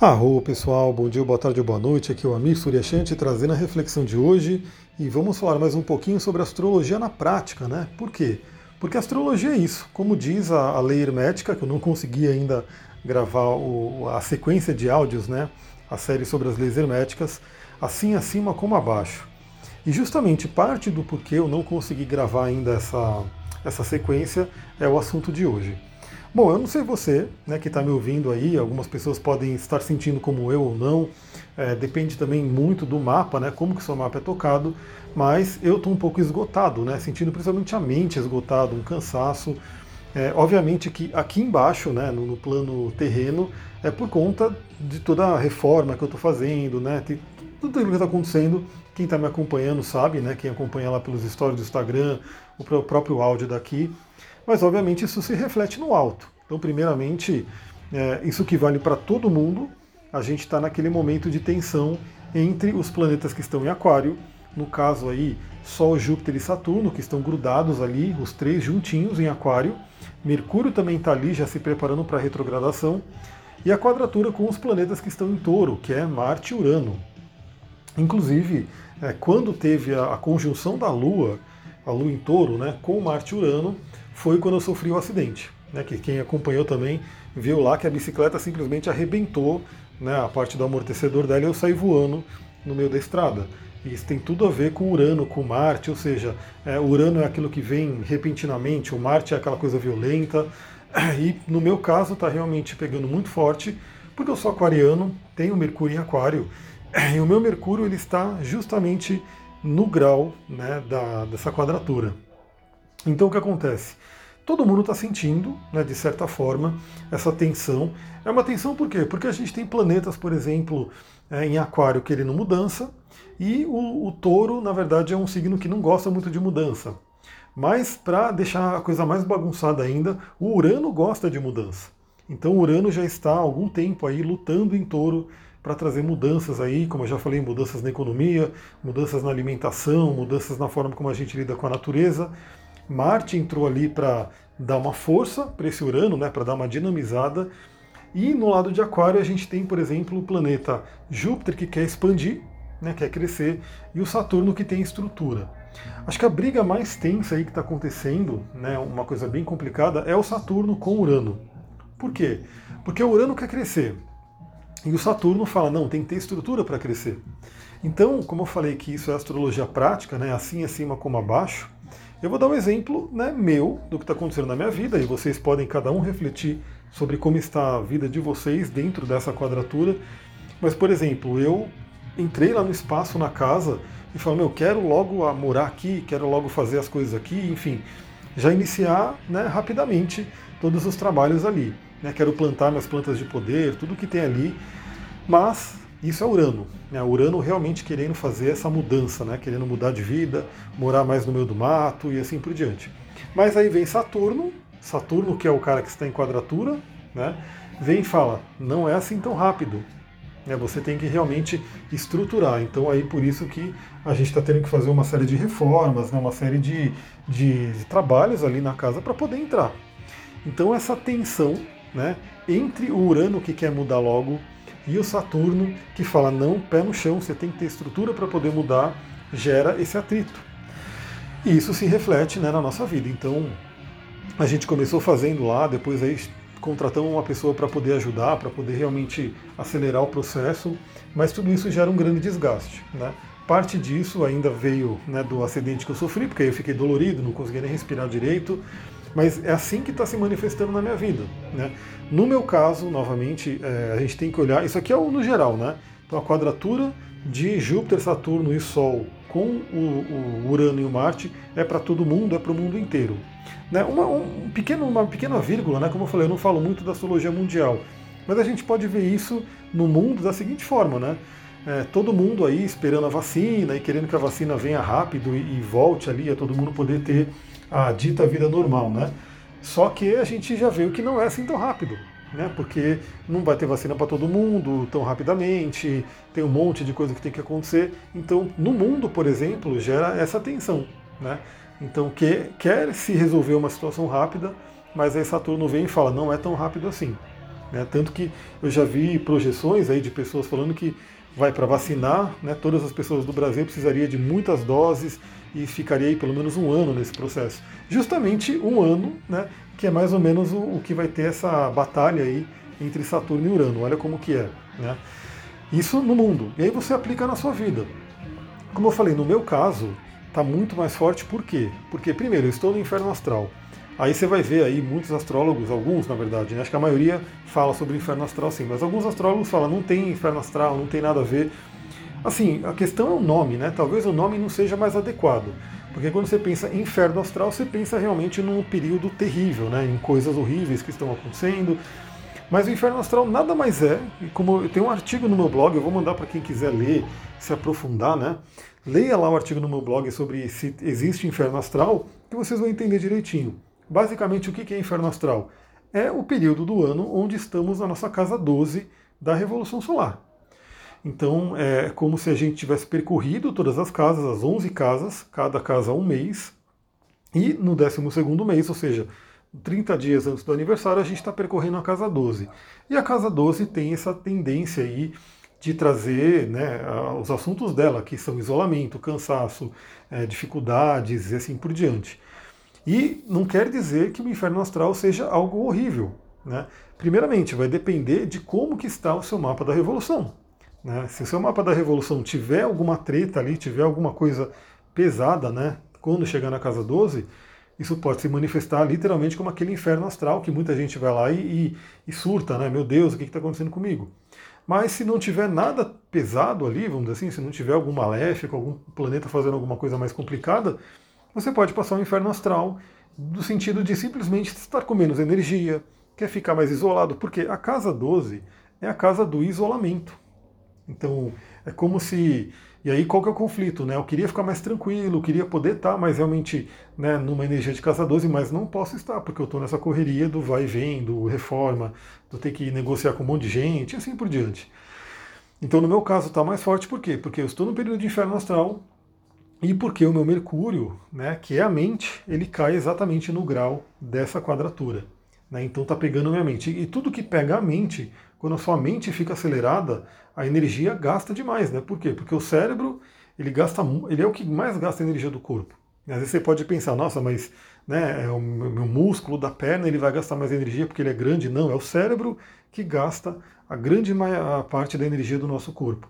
Arro pessoal, bom dia, boa tarde boa noite. Aqui é o Amir Suryashanti trazendo a reflexão de hoje e vamos falar mais um pouquinho sobre astrologia na prática, né? Por quê? Porque astrologia é isso, como diz a, a lei hermética, que eu não consegui ainda gravar o, a sequência de áudios, né? A série sobre as leis herméticas, assim acima como abaixo. E justamente parte do porquê eu não consegui gravar ainda essa, essa sequência é o assunto de hoje. Bom, eu não sei você né, que está me ouvindo aí, algumas pessoas podem estar sentindo como eu ou não, é, depende também muito do mapa, né, como que o seu mapa é tocado, mas eu estou um pouco esgotado, né, sentindo principalmente a mente esgotado, um cansaço. É, obviamente que aqui embaixo, né, no, no, plano terreno, é por conta de toda a reforma que eu estou fazendo, né, tem, tudo aquilo que está acontecendo, quem está me acompanhando sabe, né, quem acompanha lá pelos stories do Instagram, o próprio áudio daqui, mas obviamente isso se reflete no alto. Então, primeiramente, é, isso que vale para todo mundo, a gente está naquele momento de tensão entre os planetas que estão em Aquário, no caso aí, Sol, Júpiter e Saturno, que estão grudados ali, os três juntinhos em Aquário. Mercúrio também está ali, já se preparando para a retrogradação. E a quadratura com os planetas que estão em touro, que é Marte e Urano. Inclusive, é, quando teve a, a, conjunção da Lua, a Lua em touro, né, com Marte e Urano, foi quando eu sofri o acidente. Né, que quem acompanhou também viu lá que a bicicleta simplesmente arrebentou né, a parte do amortecedor dela e eu saí voando no meio da estrada. E isso tem tudo a ver com Urano, com Marte, ou seja, é, Urano é aquilo que vem repentinamente, o Marte é aquela coisa violenta. E no meu caso está realmente pegando muito forte, porque eu sou aquariano, tenho Mercúrio em Aquário, e o meu Mercúrio ele está justamente no grau né, da, dessa quadratura. Então o que acontece? Todo mundo está sentindo, né, de certa forma, essa tensão. É uma tensão por quê? Porque a gente tem planetas, por exemplo, é, em Aquário querendo mudança, e o, o touro, na verdade, é um signo que não gosta muito de mudança. Mas, para deixar a coisa mais bagunçada ainda, o Urano gosta de mudança. Então, o Urano já está há algum tempo aí lutando em touro para trazer mudanças aí, como eu já falei, mudanças na economia, mudanças na alimentação, mudanças na forma como a gente lida com a natureza. Marte entrou ali para dar uma força para esse Urano, né, para dar uma dinamizada. E no lado de Aquário a gente tem, por exemplo, o planeta Júpiter que quer expandir, né, quer crescer, e o Saturno que tem estrutura. Acho que a briga mais tensa aí que está acontecendo, né, uma coisa bem complicada, é o Saturno com Urano. Por quê? Porque o Urano quer crescer. E o Saturno fala, não, tem que ter estrutura para crescer. Então, como eu falei que isso é astrologia prática, né, assim acima como abaixo, eu vou dar um exemplo né, meu do que está acontecendo na minha vida e vocês podem cada um refletir sobre como está a vida de vocês dentro dessa quadratura. Mas, por exemplo, eu entrei lá no espaço, na casa, e falei, meu, quero logo morar aqui, quero logo fazer as coisas aqui, enfim, já iniciar né, rapidamente todos os trabalhos ali. Né, quero plantar minhas plantas de poder, tudo que tem ali, mas isso é Urano. Né? Urano realmente querendo fazer essa mudança, né? querendo mudar de vida, morar mais no meio do mato e assim por diante. Mas aí vem Saturno, Saturno que é o cara que está em quadratura, né? vem e fala, não é assim tão rápido. Né? Você tem que realmente estruturar. Então aí por isso que a gente está tendo que fazer uma série de reformas, né? uma série de, de, de trabalhos ali na casa para poder entrar. Então essa tensão né, entre o Urano que quer mudar logo e o Saturno, que fala não, pé no chão, você tem que ter estrutura para poder mudar, gera esse atrito. E isso se reflete né, na nossa vida. Então, a gente começou fazendo lá, depois aí contratamos uma pessoa para poder ajudar, para poder realmente acelerar o processo, mas tudo isso gera um grande desgaste. Né? Parte disso ainda veio né, do acidente que eu sofri, porque eu fiquei dolorido, não conseguia nem respirar direito, mas é assim que está se manifestando na minha vida. Né? No meu caso, novamente, é, a gente tem que olhar, isso aqui é o no geral, né? Então a quadratura de Júpiter, Saturno e Sol com o, o Urano e o Marte é para todo mundo, é para o mundo inteiro. Né? Uma, um pequeno, uma pequena vírgula, né? como eu falei, eu não falo muito da astrologia mundial, mas a gente pode ver isso no mundo da seguinte forma, né? É, todo mundo aí esperando a vacina e querendo que a vacina venha rápido e, e volte ali a todo mundo poder ter a dita vida normal, né? Só que a gente já viu que não é assim tão rápido, né? Porque não vai ter vacina para todo mundo tão rapidamente, tem um monte de coisa que tem que acontecer. Então, no mundo, por exemplo, gera essa tensão, né? Então, quer, quer se resolver uma situação rápida, mas aí Saturno vem e fala, não é tão rápido assim. Né? Tanto que eu já vi projeções aí de pessoas falando que vai para vacinar, né? todas as pessoas do Brasil precisaria de muitas doses e ficaria aí pelo menos um ano nesse processo. Justamente um ano, né? que é mais ou menos o, o que vai ter essa batalha aí entre Saturno e Urano. Olha como que é. Né? Isso no mundo. E aí você aplica na sua vida. Como eu falei, no meu caso, está muito mais forte, por quê? Porque, primeiro, eu estou no inferno astral. Aí você vai ver aí muitos astrólogos, alguns na verdade, né? acho que a maioria fala sobre o inferno astral sim, mas alguns astrólogos falam não tem inferno astral, não tem nada a ver. Assim, a questão é o nome, né? Talvez o nome não seja mais adequado. Porque quando você pensa em inferno astral, você pensa realmente num período terrível, né? em coisas horríveis que estão acontecendo. Mas o inferno astral nada mais é, e como eu tenho um artigo no meu blog, eu vou mandar para quem quiser ler, se aprofundar, né? Leia lá o artigo no meu blog sobre se existe inferno astral, que vocês vão entender direitinho. Basicamente, o que é inferno astral? É o período do ano onde estamos na nossa casa 12 da Revolução Solar. Então, é como se a gente tivesse percorrido todas as casas, as 11 casas, cada casa um mês, e no 12 mês, ou seja, 30 dias antes do aniversário, a gente está percorrendo a casa 12. E a casa 12 tem essa tendência aí de trazer né, os assuntos dela, que são isolamento, cansaço, é, dificuldades e assim por diante. E não quer dizer que o inferno astral seja algo horrível. Né? Primeiramente, vai depender de como que está o seu mapa da revolução. Né? Se o seu mapa da revolução tiver alguma treta ali, tiver alguma coisa pesada, né? quando chegar na casa 12, isso pode se manifestar literalmente como aquele inferno astral que muita gente vai lá e, e, e surta, né? Meu Deus, o que está acontecendo comigo? Mas se não tiver nada pesado ali, vamos dizer assim, se não tiver algum maléfico, algum planeta fazendo alguma coisa mais complicada, você pode passar um inferno astral no sentido de simplesmente estar com menos energia, quer ficar mais isolado, porque a casa 12 é a casa do isolamento. Então, é como se. E aí, qual que é o conflito? Né? Eu queria ficar mais tranquilo, eu queria poder estar mais realmente né, numa energia de casa 12, mas não posso estar, porque eu estou nessa correria do vai e vem, do reforma, do ter que negociar com um monte de gente, e assim por diante. Então, no meu caso, está mais forte por quê? Porque eu estou no período de inferno astral, e porque o meu Mercúrio, né, que é a mente, ele cai exatamente no grau dessa quadratura. Né? Então está pegando minha mente. E tudo que pega a mente, quando a sua mente fica acelerada, a energia gasta demais. Né? Por quê? Porque o cérebro ele gasta, ele é o que mais gasta energia do corpo. Às vezes você pode pensar, nossa, mas né, é o meu músculo da perna ele vai gastar mais energia porque ele é grande. Não, é o cérebro que gasta a grande parte da energia do nosso corpo.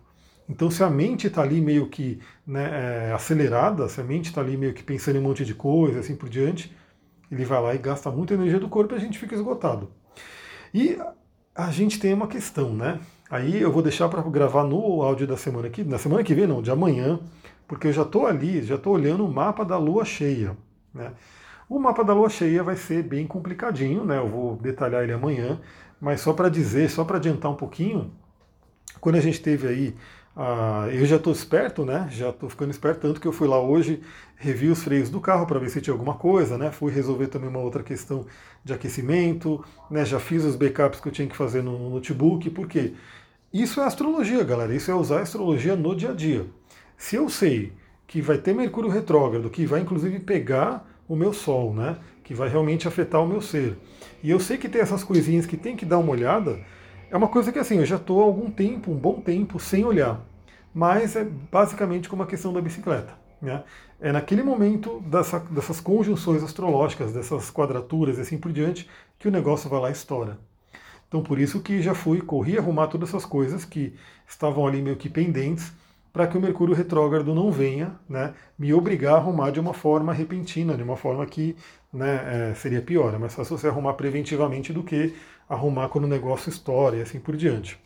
Então, se a mente está ali meio que né, é, acelerada, se a mente está ali meio que pensando em um monte de coisa, assim por diante, ele vai lá e gasta muita energia do corpo e a gente fica esgotado. E a gente tem uma questão, né? Aí eu vou deixar para gravar no áudio da semana que na semana que vem, não, de amanhã, porque eu já estou ali, já estou olhando o mapa da lua cheia. Né? O mapa da lua cheia vai ser bem complicadinho, né? Eu vou detalhar ele amanhã, mas só para dizer, só para adiantar um pouquinho, quando a gente teve aí ah, eu já estou esperto, né? Já estou ficando esperto, tanto que eu fui lá hoje, revi os freios do carro para ver se tinha alguma coisa, né? Fui resolver também uma outra questão de aquecimento, né? Já fiz os backups que eu tinha que fazer no notebook, porque isso é astrologia, galera. Isso é usar a astrologia no dia a dia. Se eu sei que vai ter Mercúrio retrógrado, que vai inclusive pegar o meu Sol, né? Que vai realmente afetar o meu ser. E eu sei que tem essas coisinhas que tem que dar uma olhada é uma coisa que assim, eu já estou há algum tempo, um bom tempo, sem olhar. Mas é basicamente como a questão da bicicleta. Né? É naquele momento dessa, dessas conjunções astrológicas, dessas quadraturas e assim por diante, que o negócio vai lá e estoura. Então por isso que já fui, corri arrumar todas essas coisas que estavam ali meio que pendentes, para que o Mercúrio retrógrado não venha né, me obrigar a arrumar de uma forma repentina, de uma forma que né, é, seria pior. É mais fácil você arrumar preventivamente do que arrumar quando o negócio estoura e assim por diante.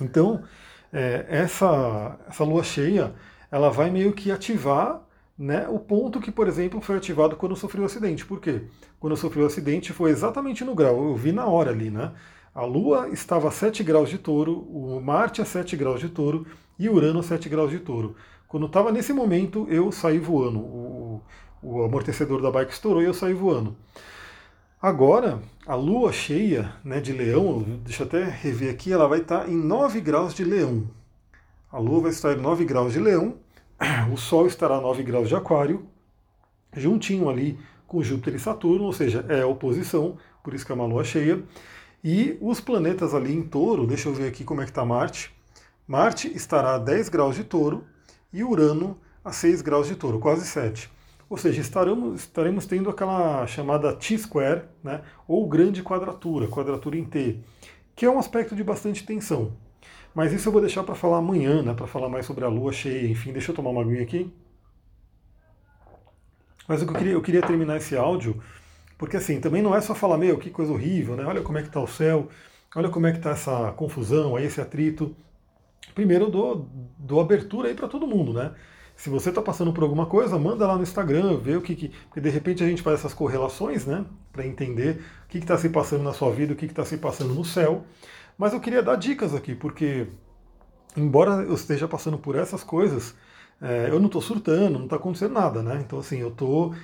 Então, é, essa, essa lua cheia, ela vai meio que ativar né, o ponto que, por exemplo, foi ativado quando eu sofri o acidente. Por quê? Quando eu sofri o acidente foi exatamente no grau, eu vi na hora ali, né? A Lua estava a 7 graus de touro, o Marte a 7 graus de touro e Urano a 7 graus de touro. Quando estava nesse momento, eu saí voando. O, o amortecedor da bike estourou e eu saí voando. Agora, a lua cheia né, de leão, deixa eu até rever aqui, ela vai estar em 9 graus de leão. A lua vai estar em 9 graus de leão, o sol estará a 9 graus de aquário, juntinho ali com Júpiter e Saturno, ou seja, é oposição, por isso que é uma lua cheia. E os planetas ali em touro, deixa eu ver aqui como é que está Marte. Marte estará a 10 graus de touro e Urano a 6 graus de touro, quase 7. Ou seja, estaremos, estaremos tendo aquela chamada T-square, né, ou grande quadratura, quadratura em T, que é um aspecto de bastante tensão. Mas isso eu vou deixar para falar amanhã, né, para falar mais sobre a lua cheia, enfim, deixa eu tomar uma aguinha aqui. Mas eu queria, eu queria terminar esse áudio, porque assim, também não é só falar, meu, que coisa horrível, né? Olha como é que está o céu, olha como é que está essa confusão, aí esse atrito. Primeiro eu dou, dou abertura aí para todo mundo, né? Se você está passando por alguma coisa, manda lá no Instagram, vê o que, que. Porque de repente a gente faz essas correlações, né? Para entender o que está se passando na sua vida, o que está se passando no céu. Mas eu queria dar dicas aqui, porque, embora eu esteja passando por essas coisas, é, eu não estou surtando, não está acontecendo nada, né? Então, assim, eu estou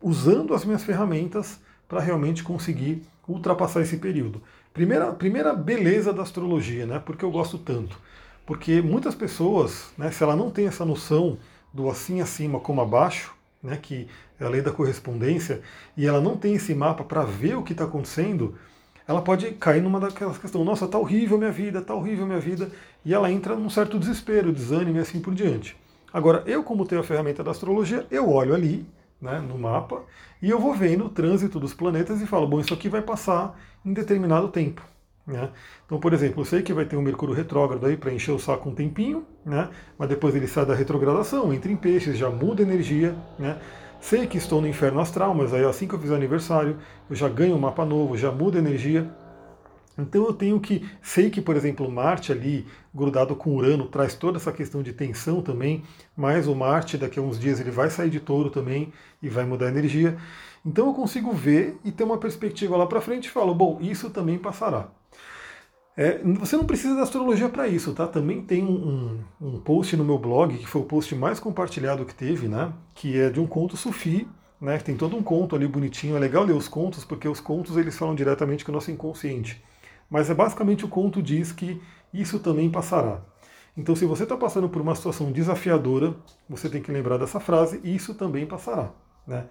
usando as minhas ferramentas para realmente conseguir ultrapassar esse período. Primeira, primeira beleza da astrologia, né? Porque eu gosto tanto. Porque muitas pessoas, né, se ela não tem essa noção do assim acima como abaixo, né, que é a lei da correspondência, e ela não tem esse mapa para ver o que está acontecendo, ela pode cair numa daquelas questões, nossa, tá horrível minha vida, tá horrível minha vida, e ela entra num certo desespero, desânimo e assim por diante. Agora, eu como tenho a ferramenta da astrologia, eu olho ali, né, no mapa, e eu vou vendo o trânsito dos planetas e falo, bom, isso aqui vai passar em determinado tempo. Né? Então, por exemplo, eu sei que vai ter um Mercúrio retrógrado aí para encher o saco um tempinho, né? mas depois ele sai da retrogradação, entra em peixes, já muda energia. Né? Sei que estou no inferno astral, mas aí assim que eu fizer aniversário, eu já ganho um mapa novo, já muda energia. Então eu tenho que, sei que, por exemplo, Marte ali, grudado com Urano, traz toda essa questão de tensão também, mas o Marte daqui a uns dias ele vai sair de touro também e vai mudar a energia. Então eu consigo ver e ter uma perspectiva lá para frente e falo, bom, isso também passará. É, você não precisa da astrologia para isso, tá? Também tem um, um, post no meu blog, que foi o post mais compartilhado que teve, né? Que é de um conto sufi, né? Tem todo um conto ali bonitinho. É legal ler os contos, porque os contos eles falam diretamente com o nosso inconsciente. Mas é basicamente o conto diz que isso também passará. Então, se você está passando por uma situação desafiadora, você tem que lembrar dessa frase, isso também passará. Né?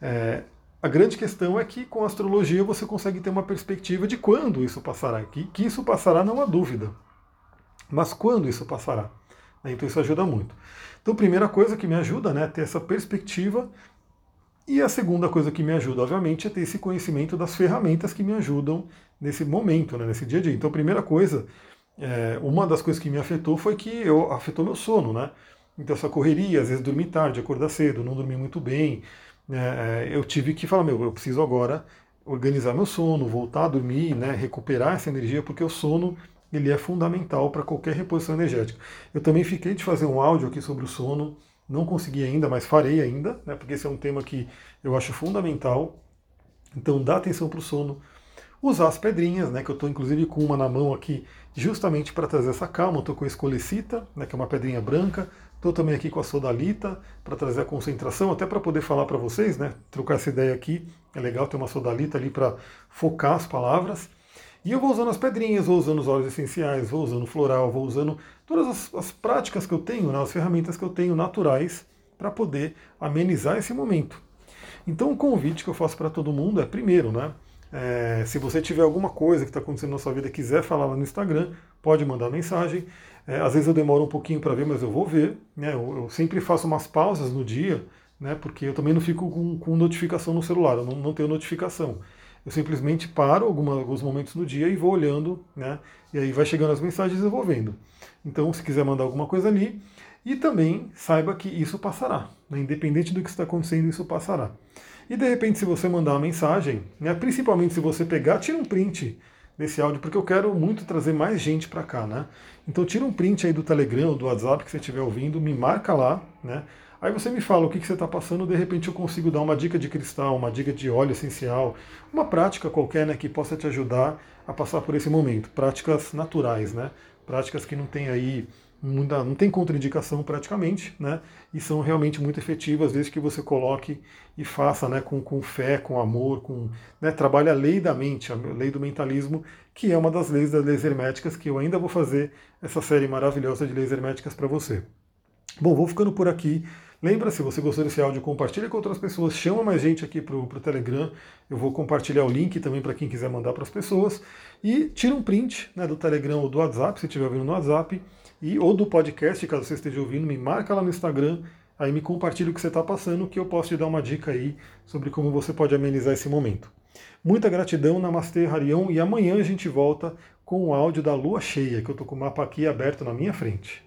É, a grande questão é que com a astrologia você consegue ter uma perspectiva de quando isso passará. Que, que isso passará não há dúvida. Mas quando isso passará? Né, então isso ajuda muito. Então, primeira coisa que me ajuda né, é ter essa perspectiva. E a segunda coisa que me ajuda, obviamente, é ter esse conhecimento das ferramentas que me ajudam nesse momento, né, nesse dia a dia. Então, primeira coisa, é, uma das coisas que me afetou foi que eu afetou meu sono, né? Então, essa correria, às vezes dormir tarde, acordar cedo, não dormir muito bem, é, eu tive que falar, meu, eu preciso agora organizar meu sono, voltar a dormir, né, recuperar essa energia, porque o sono ele é fundamental para qualquer reposição energética. Eu também fiquei de fazer um áudio aqui sobre o sono, não consegui ainda, mas farei ainda, né, porque esse é um tema que eu acho fundamental. Então dá atenção para o sono, usar as pedrinhas, né, que eu estou inclusive com uma na mão aqui, justamente para trazer essa calma. Estou com a escolecita, né, que é uma pedrinha branca, Estou também aqui com a sodalita para trazer a concentração, até para poder falar para vocês, né? Trocar essa ideia aqui. É legal ter uma sodalita ali para focar as palavras. E eu vou usando as pedrinhas, vou usando os óleos essenciais, vou usando floral, vou usando todas as, as práticas que eu tenho, né, as ferramentas que eu tenho naturais para poder amenizar esse momento. Então o convite que eu faço para todo mundo é, primeiro, né? É, se você tiver alguma coisa que está acontecendo na sua vida e quiser falar lá no Instagram, pode mandar mensagem. É, às vezes eu demoro um pouquinho para ver, mas eu vou ver. Né? Eu, eu, sempre faço umas pausas no dia, né? porque eu também não fico com, com notificação no celular, eu não, não tenho notificação. Eu simplesmente paro alguma, alguns momentos no dia e vou olhando, né? e aí vai chegando as mensagens e eu vou vendo. Então, se quiser mandar alguma coisa ali, e também saiba que isso passará. Né? Independente do que está acontecendo, isso passará. E de repente, se você mandar uma mensagem, né? principalmente se você pegar, tira um print desse áudio, porque eu quero muito trazer mais gente para cá, né? Então tira um print aí do Telegram ou do WhatsApp que você estiver ouvindo, me marca lá, né? Aí você me fala o que, que você está passando, de repente eu consigo dar uma dica de cristal, uma dica de óleo essencial, uma prática qualquer né, que possa te ajudar a passar por esse momento. Práticas naturais, né? Práticas que não tem aí não tem contraindicação praticamente, né? E são realmente muito efetivas desde que você coloque e faça, né, com, com fé, com amor, com, né, trabalhe a lei da mente, a lei do mentalismo, que é uma das leis das leis herméticas que eu ainda vou fazer essa série maravilhosa de leis herméticas para você. Bom, vou ficando por aqui. Lembra, se você gostou desse áudio, compartilha com outras pessoas, chama mais gente aqui para o Telegram. Eu vou compartilhar o link também para quem quiser mandar para as pessoas. E tira um print né, do Telegram ou do WhatsApp, se estiver ouvindo no WhatsApp, e, ou do podcast, caso você esteja ouvindo, me marca lá no Instagram, aí me compartilha o que você está passando, que eu posso te dar uma dica aí sobre como você pode amenizar esse momento. Muita gratidão, Namastê, Harion, e amanhã a gente volta com o áudio da lua cheia, que eu estou com o mapa aqui aberto na minha frente.